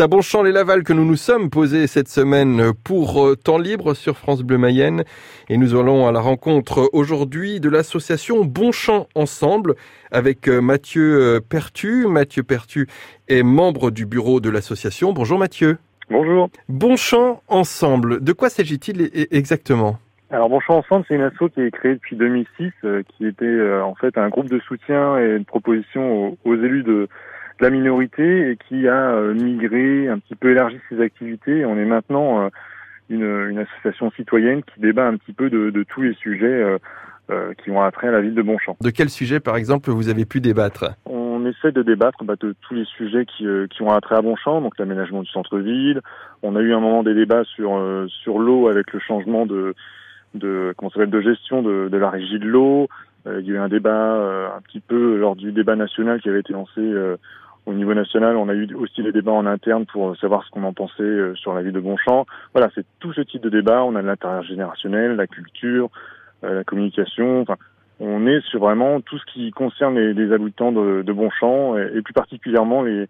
À Bonchamp-les-Laval que nous nous sommes posés cette semaine pour euh, temps libre sur France Bleu Mayenne. Et nous allons à la rencontre aujourd'hui de l'association Bonchamp Ensemble avec euh, Mathieu euh, Pertu. Mathieu Pertu est membre du bureau de l'association. Bonjour Mathieu. Bonjour. Bonchamp Ensemble, de quoi s'agit-il exactement? Alors Bonchamp Ensemble, c'est une asso qui est créée depuis 2006, qui était en fait un groupe de soutien et de proposition aux élus de, la minorité et qui a euh, migré, un petit peu élargi ses activités. On est maintenant euh, une, une, association citoyenne qui débat un petit peu de, de tous les sujets euh, qui ont attrait à la ville de Bonchamp. De quel sujet, par exemple, vous avez pu débattre? On essaie de débattre bah, de tous les sujets qui, qui ont attrait à Bonchamp, donc l'aménagement du centre-ville. On a eu un moment des débats sur sur l'eau avec le changement de de comment s'appelle de gestion de, de la régie de l'eau. il y a eu un débat un petit peu lors du débat national qui avait été lancé au niveau national, on a eu aussi des débats en interne pour savoir ce qu'on en pensait euh, sur la vie de Bonchamp. Voilà, c'est tout ce type de débat. On a de générationnel, la culture, euh, la communication. Enfin, on est sur vraiment tout ce qui concerne les, habitants de, Bonchamp et, plus particulièrement les,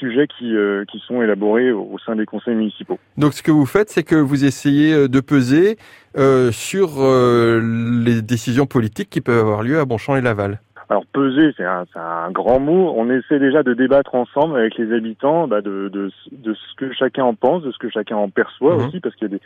sujets qui, euh, qui sont élaborés au, sein des conseils municipaux. Donc ce que vous faites, c'est que vous essayez de peser sur les décisions politiques qui peuvent avoir lieu à Bonchamp et Laval. Alors peser, c'est un, un, grand mot. On essaie déjà de débattre ensemble avec les habitants bah, de, de, de, ce que chacun en pense, de ce que chacun en perçoit mhm. aussi, parce qu'il y a des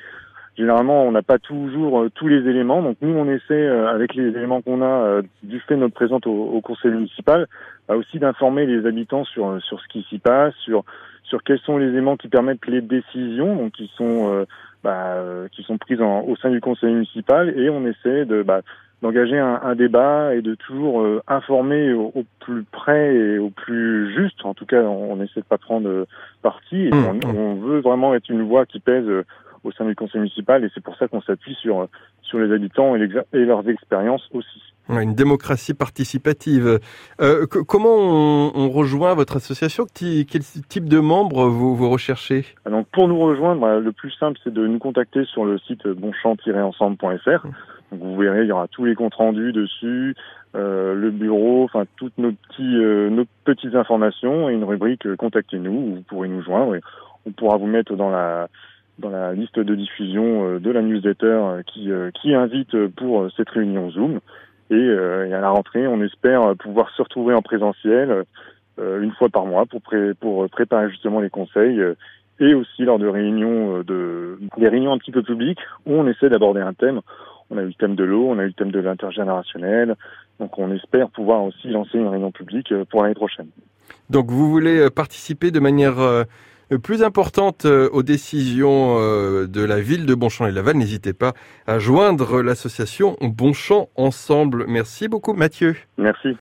généralement on n'a pas toujours euh, tous les éléments. Donc nous on essaie euh, avec les éléments qu'on a euh, du fait de notre présence au, au conseil municipal, bah, aussi d'informer les habitants sur sur ce qui s'y passe, sur sur quels sont les éléments qui permettent les décisions, donc qui sont bah, qui sont prises en, au sein du conseil municipal, et on essaie de bah, d'engager un, un, débat et de toujours euh, informer au, plus près et au plus juste. En tout cas, on, on essaie de pas prendre parti. Et mmh. on, on, veut vraiment être une voix qui pèse euh, au sein du conseil municipal et c'est pour ça qu'on s'appuie sur sur les habitants et, et leurs expériences aussi. Une démocratie participative. Euh, comment on, rejoint votre association? Quel type de membres vous, recherchez? Donc pour nous rejoindre, bah, le plus simple c'est de nous contacter sur le site bonchamp-ensemble.fr. Donc vous verrez, il y aura tous les comptes rendus dessus, euh, le bureau, enfin toutes nos euh, petites informations et une rubrique euh, contactez-nous vous pourrez nous joindre on pourra vous mettre dans la liste de diffusion euh, de la newsletter qui invite pour cette réunion Zoom et, et, à la rentrée on espère pouvoir se retrouver en présentiel une fois par mois pour pour préparer justement les conseils et aussi lors de réunions de des réunions un petit peu publiques où on essaie d'aborder un thème on a eu le thème de l'eau, on a eu le thème de l'intergénérationnel. Donc on espère pouvoir aussi lancer une réunion publique euh, pour l'année prochaine. Donc vous voulez euh, participer de manière euh, plus importante aux décisions de la ville de Bonchamp-et-Laval, n'hésitez pas à joindre l'association Bonchamp Ensemble. Merci beaucoup Mathieu. Merci.